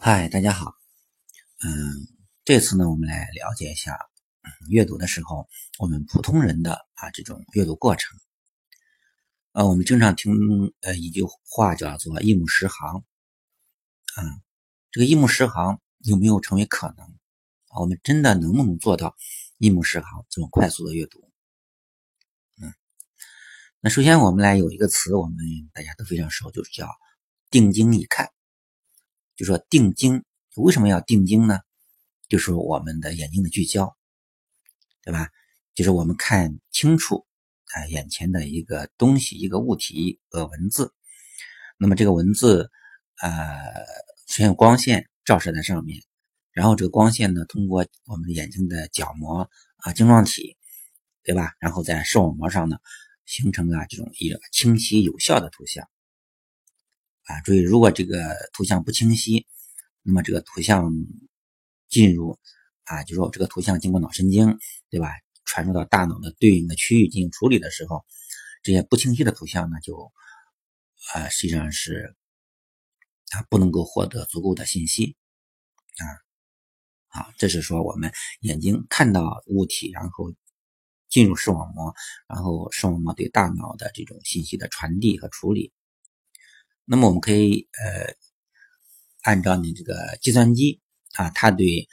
嗨，大家好。嗯，这次呢，我们来了解一下阅读的时候，我们普通人的啊这种阅读过程。呃，我们经常听呃一句话叫做“一目十行”。啊，这个一目十行有没有成为可能？我们真的能不能做到一目十行这么快速的阅读？嗯，那首先我们来有一个词，我们大家都非常熟，就是叫“定睛一看”。就说定睛，为什么要定睛呢？就是我们的眼睛的聚焦，对吧？就是我们看清楚啊眼前的一个东西、一个物体、一个文字。那么这个文字，呃，出现光线照射在上面，然后这个光线呢，通过我们的眼睛的角膜啊晶状体，对吧？然后在视网膜上呢，形成了这种一个清晰有效的图像。啊，注意，如果这个图像不清晰，那么这个图像进入啊，就说这个图像经过脑神经，对吧？传入到大脑的对应的区域进行处理的时候，这些不清晰的图像呢，就啊，实际上是啊，不能够获得足够的信息啊。好，这是说我们眼睛看到物体，然后进入视网膜，然后视网膜对大脑的这种信息的传递和处理。那么我们可以呃，按照你这个计算机啊，它对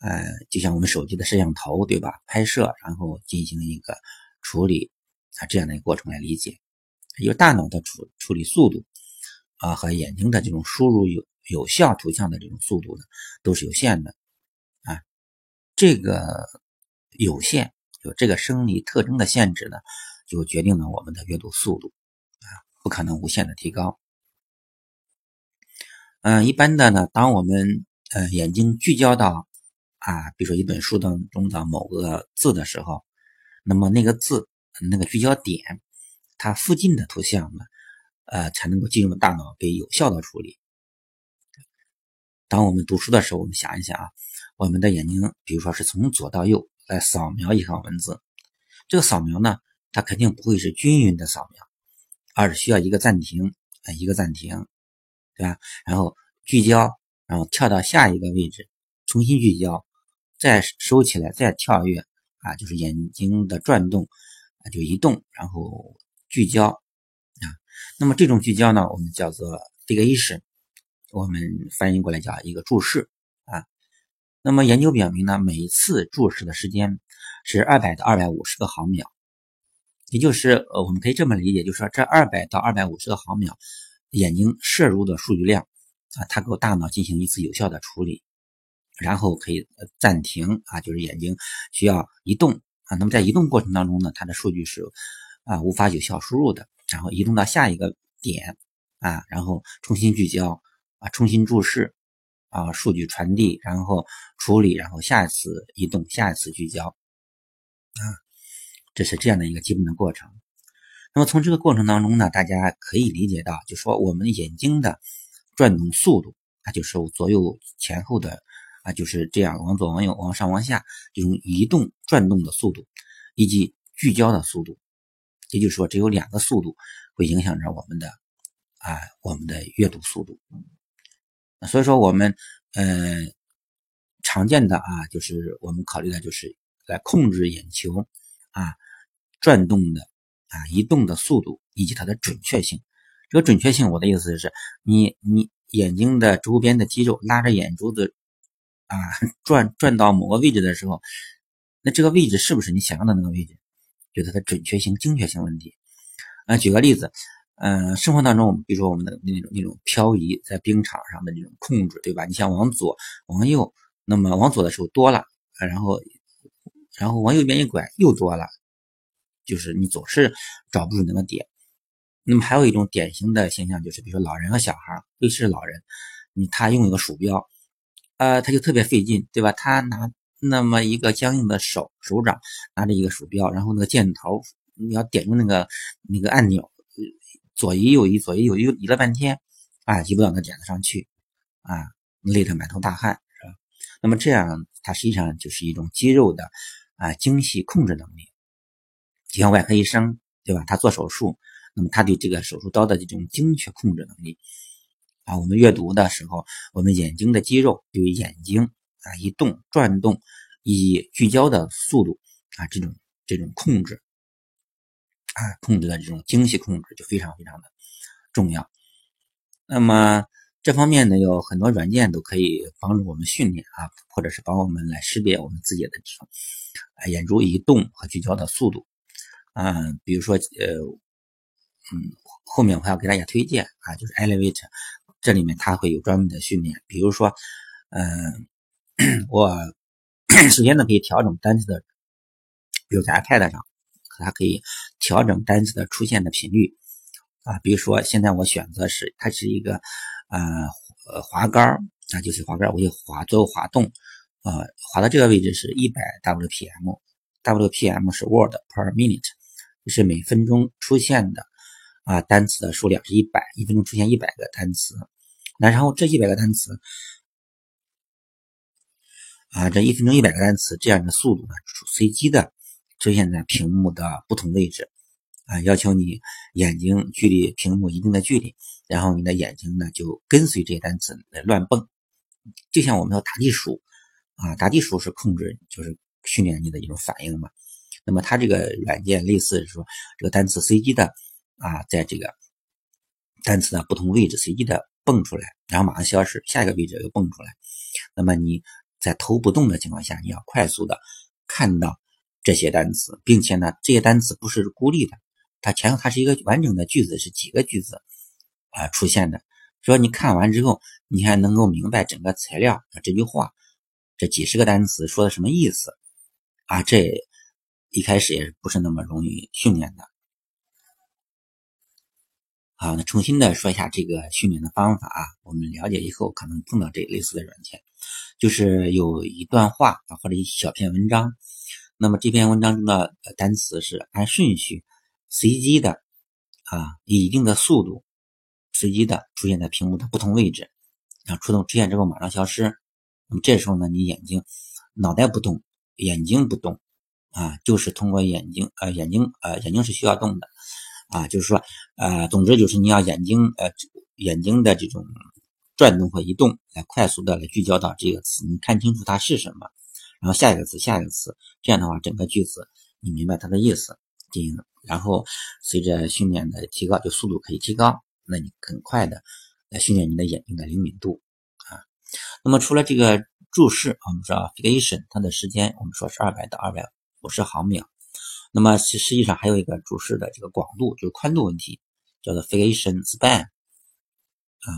呃，就像我们手机的摄像头对吧？拍摄然后进行一个处理啊，这样的一个过程来理解。有大脑的处处理速度啊，和眼睛的这种输入有有效图像的这种速度呢，都是有限的啊。这个有限有这个生理特征的限制呢，就决定了我们的阅读速度啊，不可能无限的提高。嗯，一般的呢，当我们呃眼睛聚焦到啊，比如说一本书当中的某个字的时候，那么那个字那个聚焦点，它附近的图像呢，呃才能够进入大脑被有效的处理。当我们读书的时候，我们想一想啊，我们的眼睛，比如说是从左到右来扫描一行文字，这个扫描呢，它肯定不会是均匀的扫描，而是需要一个暂停，一个暂停。对吧？然后聚焦，然后跳到下一个位置，重新聚焦，再收起来，再跳跃啊，就是眼睛的转动啊，就移动，然后聚焦啊。那么这种聚焦呢，我们叫做 fixation，我们翻译过来叫一个注视啊。那么研究表明呢，每一次注视的时间是二百到二百五十个毫秒，也就是呃，我们可以这么理解，就是说这二百到二百五十个毫秒。眼睛摄入的数据量啊，它给大脑进行一次有效的处理，然后可以暂停啊，就是眼睛需要移动啊。那么在移动过程当中呢，它的数据是啊无法有效输入的，然后移动到下一个点啊，然后重新聚焦啊，重新注视啊，数据传递，然后处理，然后下一次移动，下一次聚焦啊，这是这样的一个基本的过程。那么从这个过程当中呢，大家可以理解到，就说我们眼睛的转动速度，它就是左右前后的啊，就是这样往左往右往上往下这种移动转动的速度，以及聚焦的速度，也就是说，只有两个速度会影响着我们的啊我们的阅读速度。所以说，我们呃常见的啊，就是我们考虑的就是来控制眼球啊转动的。啊，移动的速度以及它的准确性。这个准确性，我的意思是，你你眼睛的周边的肌肉拉着眼珠子啊 转转到某个位置的时候，那这个位置是不是你想要的那个位置？就它的准确性、精确性问题。啊，举个例子，嗯，生活当中，我们比如说我们的那种那种漂移在冰场上的那种控制，对吧？你想往左、往右，那么往左的时候多了，然后然后往右边一拐又多了。就是你总是找不准那个点，那么还有一种典型的现象就是，比如说老人和小孩，尤其是老人，你他用一个鼠标，呃，他就特别费劲，对吧？他拿那么一个僵硬的手手掌拿着一个鼠标，然后那个箭头你要点住那个那个按钮，左移右移左移右移移了半天，啊，移不到那点子上去，啊，累得满头大汗，是吧？那么这样它实际上就是一种肌肉的啊精细控制能力。就像外科医生，对吧？他做手术，那么他对这个手术刀的这种精确控制能力，啊，我们阅读的时候，我们眼睛的肌肉对于眼睛啊一动转动以聚焦的速度啊这种这种控制啊控制的这种精细控制就非常非常的重要。那么这方面呢，有很多软件都可以帮助我们训练啊，或者是帮我们来识别我们自己的这种啊眼珠移动和聚焦的速度嗯，比如说呃嗯后面我还要给大家推荐啊，就是 Elevate。这里面它会有专门的训练，比如说，嗯，我 首先呢可以调整单词的，比如在 iPad 上，它可以调整单词的出现的频率啊，比如说现在我选择是它是一个呃滑杆那就是滑杆我就滑最后滑动，呃，滑到这个位置是一百 WPM，WPM 是 word per minute，就是每分钟出现的。啊，单词的数量是一百，一分钟出现一百个单词。那然后这一百个单词，啊，这一分钟一百个单词这样的速度呢，随机的出现在屏幕的不同位置。啊，要求你眼睛距离屏幕一定的距离，然后你的眼睛呢就跟随这些单词来乱蹦，就像我们要打地鼠，啊，打地鼠是控制，就是训练你的一种反应嘛。那么它这个软件类似是说这个单词随机的。啊，在这个单词的不同位置随机的蹦出来，然后马上消失，下一个位置又蹦出来。那么你在头不动的情况下，你要快速的看到这些单词，并且呢，这些单词不是孤立的，它前后它是一个完整的句子，是几个句子啊出现的。说你看完之后，你还能够明白整个材料啊这句话，这几十个单词说的什么意思啊？这一开始也不是那么容易训练的。好，那重新的说一下这个训练的方法啊。我们了解以后可能碰到这类似的软件，就是有一段话啊或者一小篇文章，那么这篇文章中的单词是按顺序随机的啊，以一定的速度随机的出现在屏幕的不同位置，然后出动出现之后马上消失。那么这时候呢，你眼睛脑袋不动，眼睛不动啊，就是通过眼睛呃眼睛呃眼睛是需要动的。啊，就是说，呃，总之就是你要眼睛，呃，眼睛的这种转动和移动，来快速的来聚焦到这个词，你看清楚它是什么，然后下一个词，下一个词，这样的话，整个句子你明白它的意思，进行，然后随着训练的提高，就速度可以提高，那你很快的来训练你的眼睛的灵敏度啊。那么除了这个注释，我们说 fixation，它的时间我们说是二百到二百五十毫秒。那么实实际上还有一个注释的这个广度，就是宽度问题，叫做 fixation span 啊。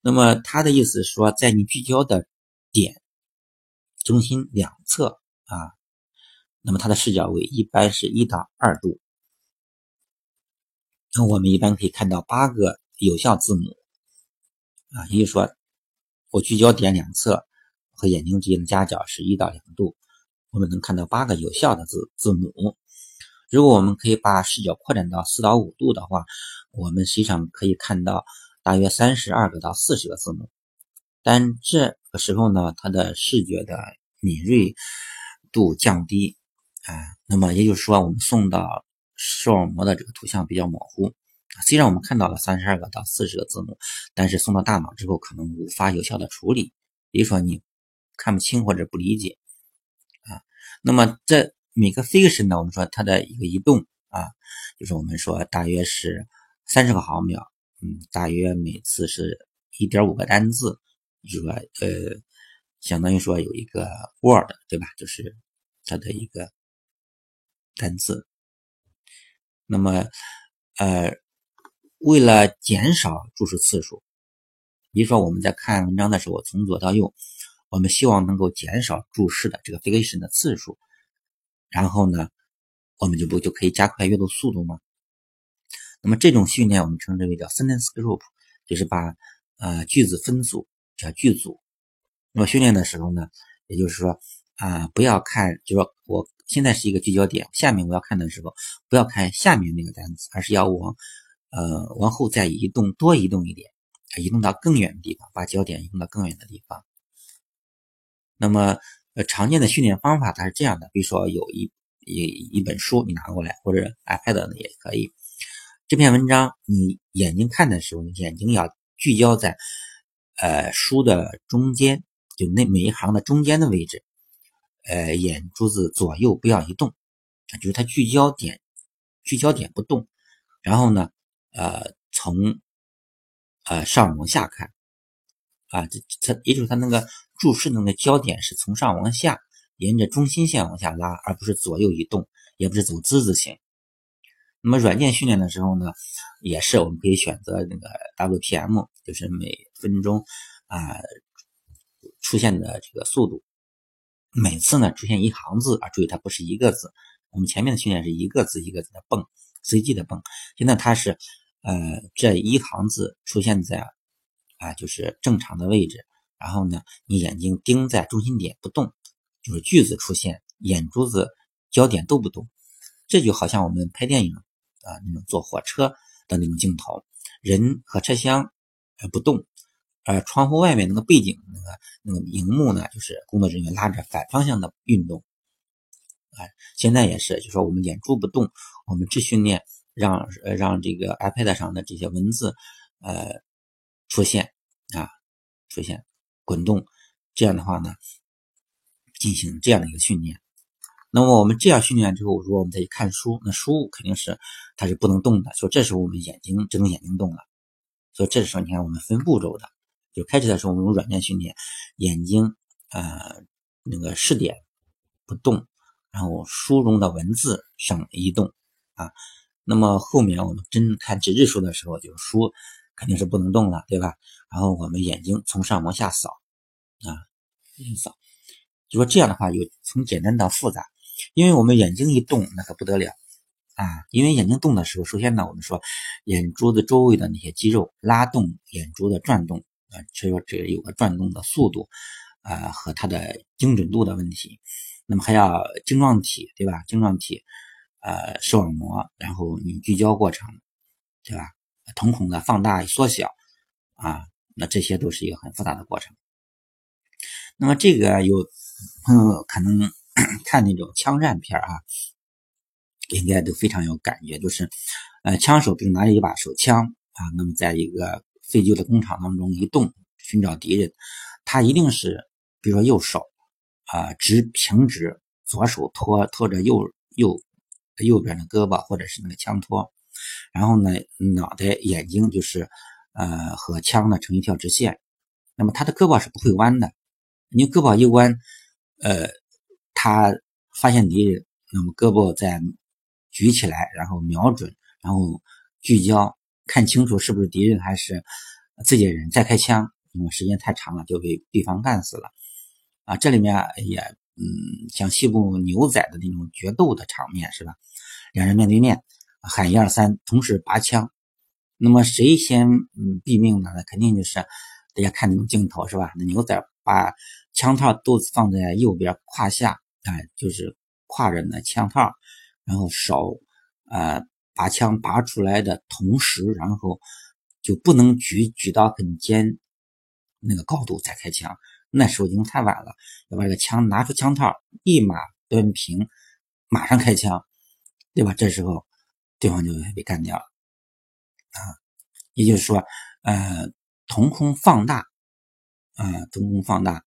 那么它的意思是说，在你聚焦的点中心两侧啊，那么它的视角为一般是一到二度。那我们一般可以看到八个有效字母啊，也就是说，我聚焦点两侧和眼睛之间的夹角是一到两度，我们能看到八个有效的字字母。如果我们可以把视角扩展到四到五度的话，我们实际上可以看到大约三十二个到四十个字母。但这个时候呢，它的视觉的敏锐度降低啊。那么也就是说，我们送到视网膜的这个图像比较模糊。虽然我们看到了三十二个到四十个字母，但是送到大脑之后可能无法有效的处理，比如说你看不清或者不理解。那么这。每个 fiction 呢，我们说它的一个移动啊，就是我们说大约是三十个毫秒，嗯，大约每次是一点五个单字，就是说呃，相当于说有一个 word 对吧？就是它的一个单字。那么呃，为了减少注释次数，比如说我们在看文章的时候，从左到右，我们希望能够减少注释的这个 fiction 的次数。然后呢，我们就不就可以加快阅读速度吗？那么这种训练我们称之为叫 sentence group，就是把呃句子分组叫句组。那么训练的时候呢，也就是说啊，不要看，就说我现在是一个聚焦点，下面我要看的时候，不要看下面那个单词，而是要往呃往后再移动多移动一点，移动到更远的地方，把焦点移动到更远的地方。那么。呃，常见的训练方法它是这样的，比如说有一一一本书你拿过来，或者 iPad 也可以。这篇文章你眼睛看的时候，眼睛要聚焦在呃书的中间，就那每一行的中间的位置，呃眼珠子左右不要移动，就是它聚焦点聚焦点不动，然后呢，呃从呃上往下看，啊这它也就是它那个注视的那个焦点是从上往下，沿着中心线往下拉，而不是左右移动，也不是走之字形。那么软件训练的时候呢，也是我们可以选择那个 WPM，就是每分钟啊出现的这个速度。每次呢出现一行字啊，注意它不是一个字。我们前面的训练是一个字一个字的蹦，随机的蹦。现在它是呃这一行字出现在啊就是正常的位置，然后呢你眼睛盯在中心点不动，就是句子出现，眼珠子焦点都不动。这就好像我们拍电影。啊，那种坐火车的那种镜头，人和车厢不动，呃，窗户外面那个背景那个那个荧幕呢，就是工作人员拉着反方向的运动。啊，现在也是，就说我们眼珠不动，我们只训练让让这个 iPad 上的这些文字呃出现啊出现滚动，这样的话呢，进行这样的一个训练。那么我们这样训练之后，如果我们再去看书，那书肯定是它是不能动的。所以这时候我们眼睛只能眼睛动了。所以这时候你看我们分步骤的，就开始的时候我们用软件训练，眼睛呃那个视点不动，然后书中的文字上移动啊。那么后面我们真看纸质书的时候，就是书肯定是不能动了，对吧？然后我们眼睛从上往下扫啊，扫，就说这样的话，有从简单到复杂。因为我们眼睛一动，那可不得了啊！因为眼睛动的时候，首先呢，我们说眼珠子周围的那些肌肉拉动眼珠的转动啊，所以说这有个转动的速度啊和它的精准度的问题。那么还要晶状体，对吧？晶状体，呃，视网膜，然后你聚焦过程，对吧？瞳孔的放大缩小啊，那这些都是一个很复杂的过程。那么这个有朋友可能。看那种枪战片啊，应该都非常有感觉。就是，呃，枪手并拿着一把手枪啊，那么在一个废旧的工厂当中移动寻找敌人，他一定是比如说右手啊直平直，左手托托着右右右边的胳膊或者是那个枪托，然后呢脑袋眼睛就是呃和枪呢成一条直线，那么他的胳膊是不会弯的，你胳膊一弯，呃。他发现敌人，那么胳膊再举起来，然后瞄准，然后聚焦，看清楚是不是敌人还是自己人，再开枪。因为时间太长了，就被对方干死了。啊，这里面也，嗯，像西部牛仔的那种决斗的场面是吧？两人面对面喊一二三，同时拔枪，那么谁先嗯毙命呢？那肯定就是大家看那种镜头是吧？那牛仔把枪套都放在右边胯下。哎，就是挎着那枪套，然后手，呃，把枪拔出来的同时，然后就不能举举到很尖那个高度再开枪，那时候已经太晚了。要把这个枪拿出枪套，立马端平，马上开枪，对吧？这时候对方就被干掉了啊。也就是说，呃，瞳孔放大，啊，瞳孔放大，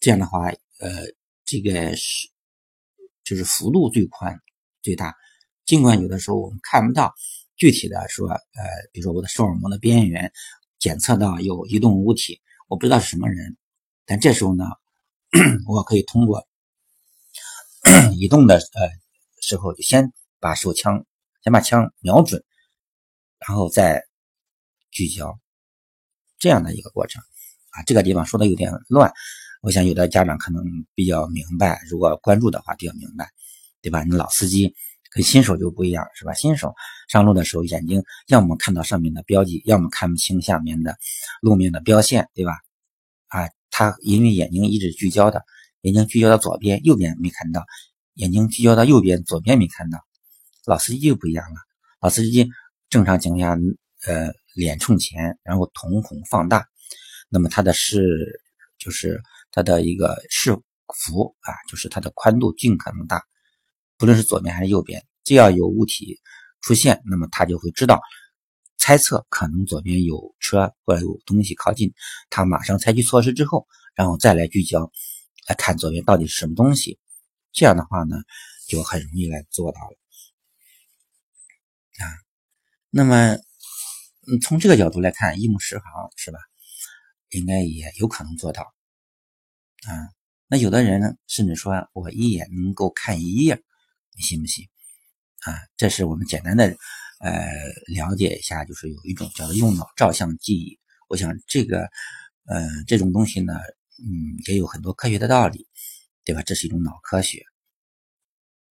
这样的话，呃。这个是就是幅度最宽最大，尽管有的时候我们看不到具体的说，呃，比如说我的视网膜的边缘检测到有移动物体，我不知道是什么人，但这时候呢，我可以通过 移动的呃时候，就先把手枪先把枪瞄准，然后再聚焦这样的一个过程啊，这个地方说的有点乱。我想有的家长可能比较明白，如果关注的话比较明白，对吧？你老司机跟新手就不一样，是吧？新手上路的时候，眼睛要么看到上面的标记，要么看不清下面的路面的标线，对吧？啊，他因为眼睛一直聚焦的，眼睛聚焦到左边，右边没看到；眼睛聚焦到右边，左边没看到。老司机就不一样了，老司机正常情况下，呃，脸冲前，然后瞳孔放大，那么他的视就是。它的一个视幅啊，就是它的宽度尽可能大，不论是左边还是右边，只要有物体出现，那么它就会知道猜测可能左边有车或者有东西靠近，他马上采取措施之后，然后再来聚焦来看左边到底是什么东西。这样的话呢，就很容易来做到了。那么，嗯，从这个角度来看，一目十行是吧？应该也有可能做到啊。那有的人呢，甚至说我一眼能够看一页，你信不信？啊，这是我们简单的呃了解一下，就是有一种叫做用脑照相记忆。我想这个呃这种东西呢，嗯，也有很多科学的道理，对吧？这是一种脑科学。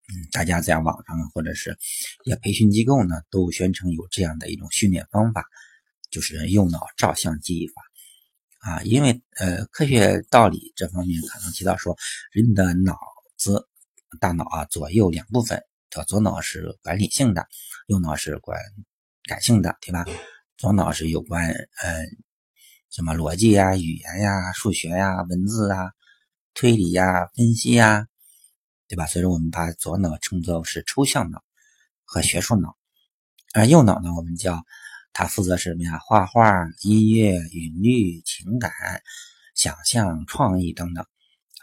嗯，大家在网上或者是一些培训机构呢，都宣称有这样的一种训练方法，就是用脑照相记忆法。啊，因为呃，科学道理这方面可能提到说，人的脑子、大脑啊，左右两部分，叫左脑是管理性的，右脑是管感性的，对吧？左脑是有关呃什么逻辑呀、语言呀、数学呀、文字啊、推理呀、分析呀，对吧？所以说我们把左脑称作是抽象脑和学术脑，而右脑呢，我们叫。它负责什么呀？画画、音乐、韵律、情感、想象、创意等等。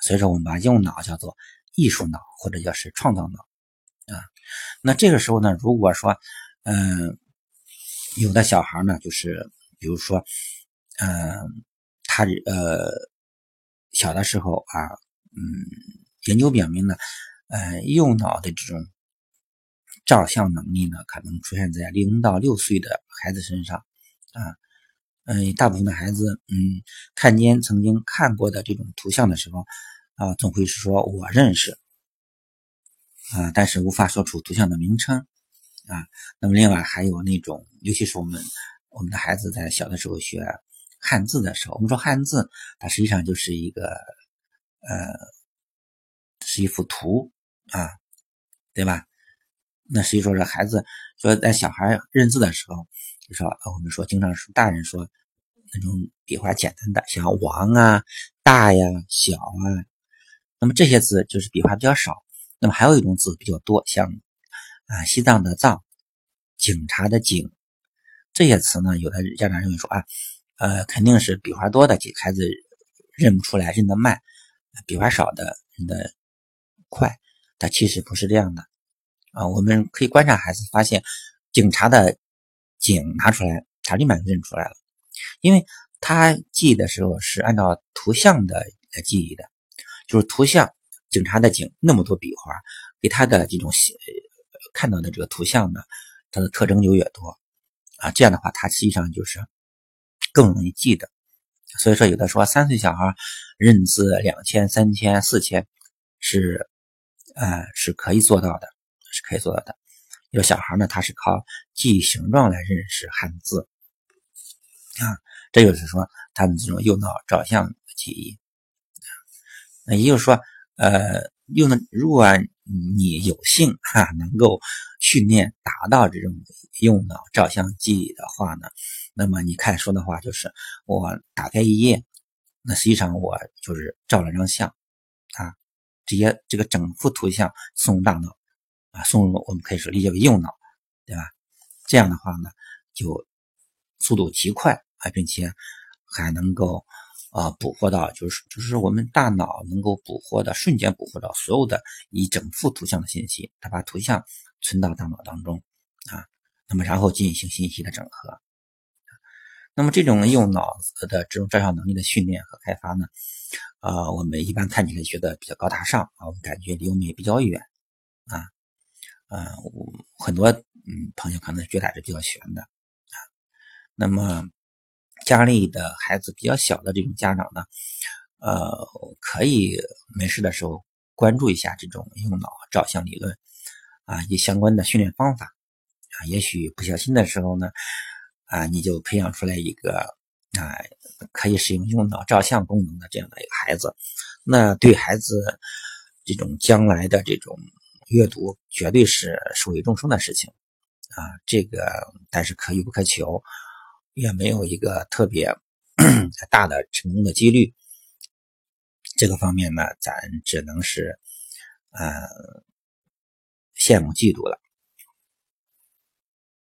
所以说，我们把右脑叫做艺术脑，或者叫是创造脑啊。那这个时候呢，如果说，嗯，有的小孩呢，就是比如说，嗯，他呃小的时候啊，嗯，研究表明呢，呃，右脑的这种。照相能力呢，可能出现在零到六岁的孩子身上，啊，嗯，大部分的孩子，嗯，看见曾经看过的这种图像的时候，啊，总会是说我认识，啊，但是无法说出图像的名称，啊，那么另外还有那种，尤其是我们我们的孩子在小的时候学汉字的时候，我们说汉字，它实际上就是一个，呃，是一幅图，啊，对吧？那实际说是孩子说在小孩认字的时候，就说我们说经常是大人说那种笔画简单的，像王啊、大呀、小啊，那么这些字就是笔画比较少。那么还有一种字比较多，像啊西藏的藏、警察的警这些词呢，有的家长认为说啊，呃肯定是笔画多的孩子认不出来，认得慢；笔画少的认得快。但其实不是这样的。啊，我们可以观察孩子，发现警察的警拿出来，他立马认出来了，因为他记的时候是按照图像的来记忆的，就是图像警察的警那么多笔画，给他的这种看到的这个图像呢，它的特征就越多啊，这样的话他实际上就是更容易记得。所以说，有的说三岁小孩认字两千、三千、四千是呃是可以做到的。是可以做到的。有小孩呢，他是靠记忆形状来认识汉字啊，这就是说他们这种右脑照相记忆。那也就是说，呃，用的如果你有幸哈能够训练达到这种右脑照相记忆的话呢，那么你看书的话，就是我打开一页，那实际上我就是照了张相，直接这个整幅图像送入大脑。啊，送入我们可以说理解为右脑，对吧？这样的话呢，就速度极快啊，并且还能够啊捕获到，就是就是我们大脑能够捕获的瞬间捕获到所有的一整幅图像的信息，它把图像存到大脑当中啊，那么然后进行信息的整合。那么这种右脑子的这种照相能力的训练和开发呢，啊，我们一般看起来觉得比较高大上啊，我们感觉离我们也比较远啊。嗯，很多嗯朋友可能觉得还是比较悬的啊。那么家里的孩子比较小的这种家长呢，呃，可以没事的时候关注一下这种用脑照相理论啊，以及相关的训练方法啊。也许不小心的时候呢，啊，你就培养出来一个啊可以使用用脑照相功能的这样的一个孩子，那对孩子这种将来的这种。阅读绝对是受益终生的事情啊！这个但是可遇不可求，也没有一个特别 大的成功的几率。这个方面呢，咱只能是呃羡慕嫉妒了。